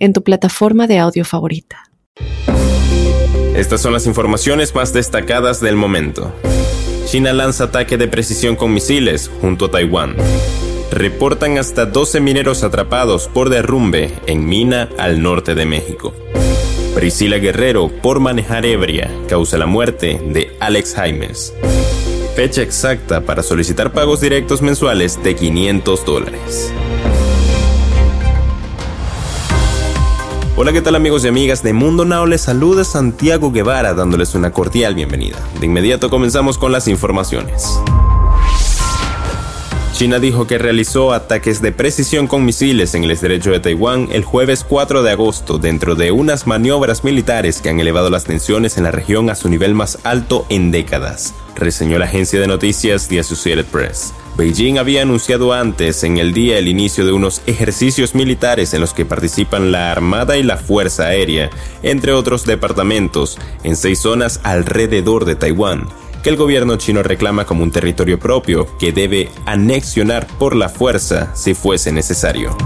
en tu plataforma de audio favorita. Estas son las informaciones más destacadas del momento. China lanza ataque de precisión con misiles junto a Taiwán. Reportan hasta 12 mineros atrapados por derrumbe en mina al norte de México. Priscila Guerrero, por manejar ebria, causa la muerte de Alex Jaimes. Fecha exacta para solicitar pagos directos mensuales de 500 dólares. Hola, ¿qué tal amigos y amigas de Mundo Now? Les saluda Santiago Guevara dándoles una cordial bienvenida. De inmediato comenzamos con las informaciones. China dijo que realizó ataques de precisión con misiles en el estrecho de Taiwán el jueves 4 de agosto dentro de unas maniobras militares que han elevado las tensiones en la región a su nivel más alto en décadas, reseñó la agencia de noticias The Associated Press. Beijing había anunciado antes en el día el inicio de unos ejercicios militares en los que participan la Armada y la Fuerza Aérea, entre otros departamentos, en seis zonas alrededor de Taiwán, que el gobierno chino reclama como un territorio propio que debe anexionar por la fuerza si fuese necesario.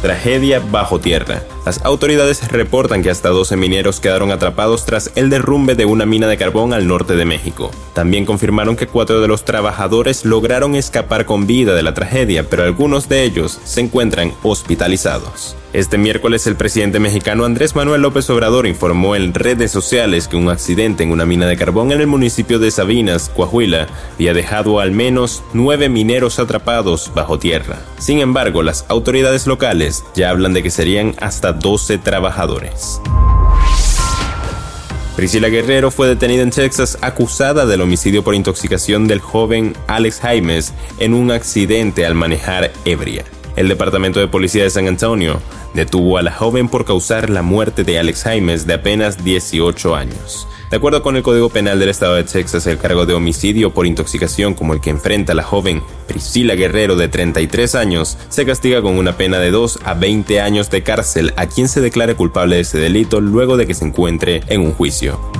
Tragedia bajo tierra. Las autoridades reportan que hasta 12 mineros quedaron atrapados tras el derrumbe de una mina de carbón al norte de México. También confirmaron que cuatro de los trabajadores lograron escapar con vida de la tragedia, pero algunos de ellos se encuentran hospitalizados. Este miércoles el presidente mexicano Andrés Manuel López Obrador informó en redes sociales que un accidente en una mina de carbón en el municipio de Sabinas, Coahuila, había dejado al menos nueve mineros atrapados bajo tierra. Sin embargo, las autoridades locales ya hablan de que serían hasta 12 trabajadores. Priscila Guerrero fue detenida en Texas acusada del homicidio por intoxicación del joven Alex Jaimes en un accidente al manejar ebria. El Departamento de Policía de San Antonio detuvo a la joven por causar la muerte de Alex Jaimes de apenas 18 años. De acuerdo con el Código Penal del Estado de Texas, el cargo de homicidio por intoxicación como el que enfrenta la joven Priscila Guerrero de 33 años se castiga con una pena de 2 a 20 años de cárcel a quien se declare culpable de ese delito luego de que se encuentre en un juicio.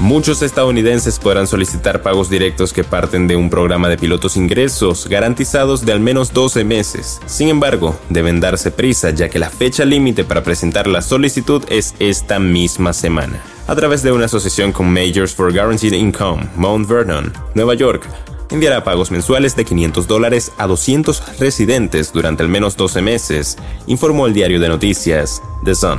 Muchos estadounidenses podrán solicitar pagos directos que parten de un programa de pilotos ingresos garantizados de al menos 12 meses. Sin embargo, deben darse prisa ya que la fecha límite para presentar la solicitud es esta misma semana. A través de una asociación con Majors for Guaranteed Income, Mount Vernon, Nueva York, enviará pagos mensuales de 500 dólares a 200 residentes durante al menos 12 meses, informó el diario de noticias The Sun.